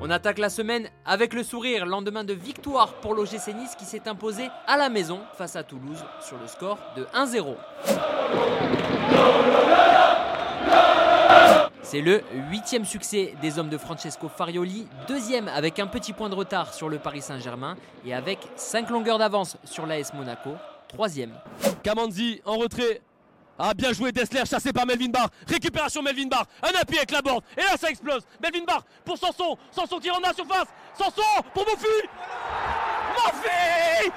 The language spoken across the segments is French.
On attaque la semaine avec le sourire, lendemain de victoire pour l'OGC Nice qui s'est imposé à la maison face à Toulouse sur le score de 1-0. C'est le huitième succès des hommes de Francesco Farioli, deuxième avec un petit point de retard sur le Paris Saint-Germain et avec 5 longueurs d'avance sur l'AS Monaco, troisième. Kamanzi en retrait. Ah bien joué Dessler, chassé par Melvin Barr. Récupération Melvin Barr. Un appui avec la borde. Et là ça explose. Melvin Barr pour Sanson. Sanson qui rentre dans la surface. Sanson pour Mofi. Mofi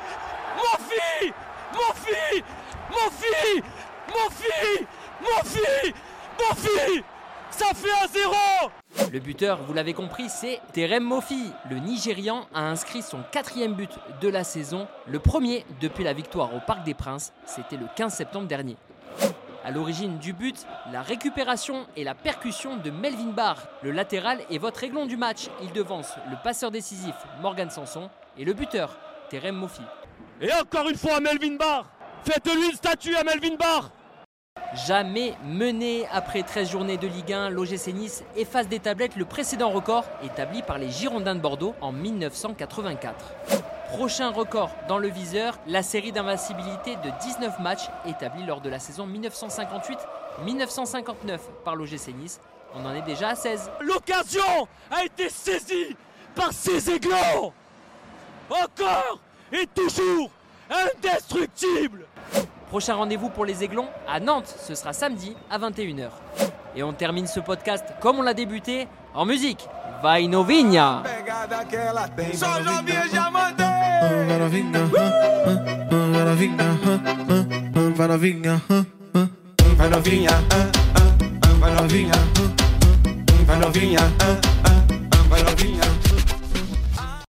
Mofi Mofi Mofi Mofi Mofi Mofi Ça fait un zéro Le buteur, vous l'avez compris, c'est Terem Mofi. Le Nigérian a inscrit son quatrième but de la saison, le premier depuis la victoire au Parc des Princes. C'était le 15 septembre dernier. À l'origine du but, la récupération et la percussion de Melvin Barr. Le latéral est votre aiglon du match. Il devance le passeur décisif Morgan Sanson et le buteur Terem Mofi. Et encore une fois Melvin Barr Faites-lui une statue à Melvin Barr Jamais mené après 13 journées de Ligue 1, l'OGC Nice efface des tablettes le précédent record établi par les Girondins de Bordeaux en 1984. Prochain record dans le viseur, la série d'invincibilité de 19 matchs établie lors de la saison 1958-1959 par l'OGC Nice. On en est déjà à 16. L'occasion a été saisie par ces aiglons Encore et toujours indestructible Prochain rendez-vous pour les Aiglons à Nantes, ce sera samedi à 21h. Et on termine ce podcast comme on l'a débuté en musique. Vai novinha. Vai novinha, vai novinha, vai novinha, Vai novinha, vai novinha, vai.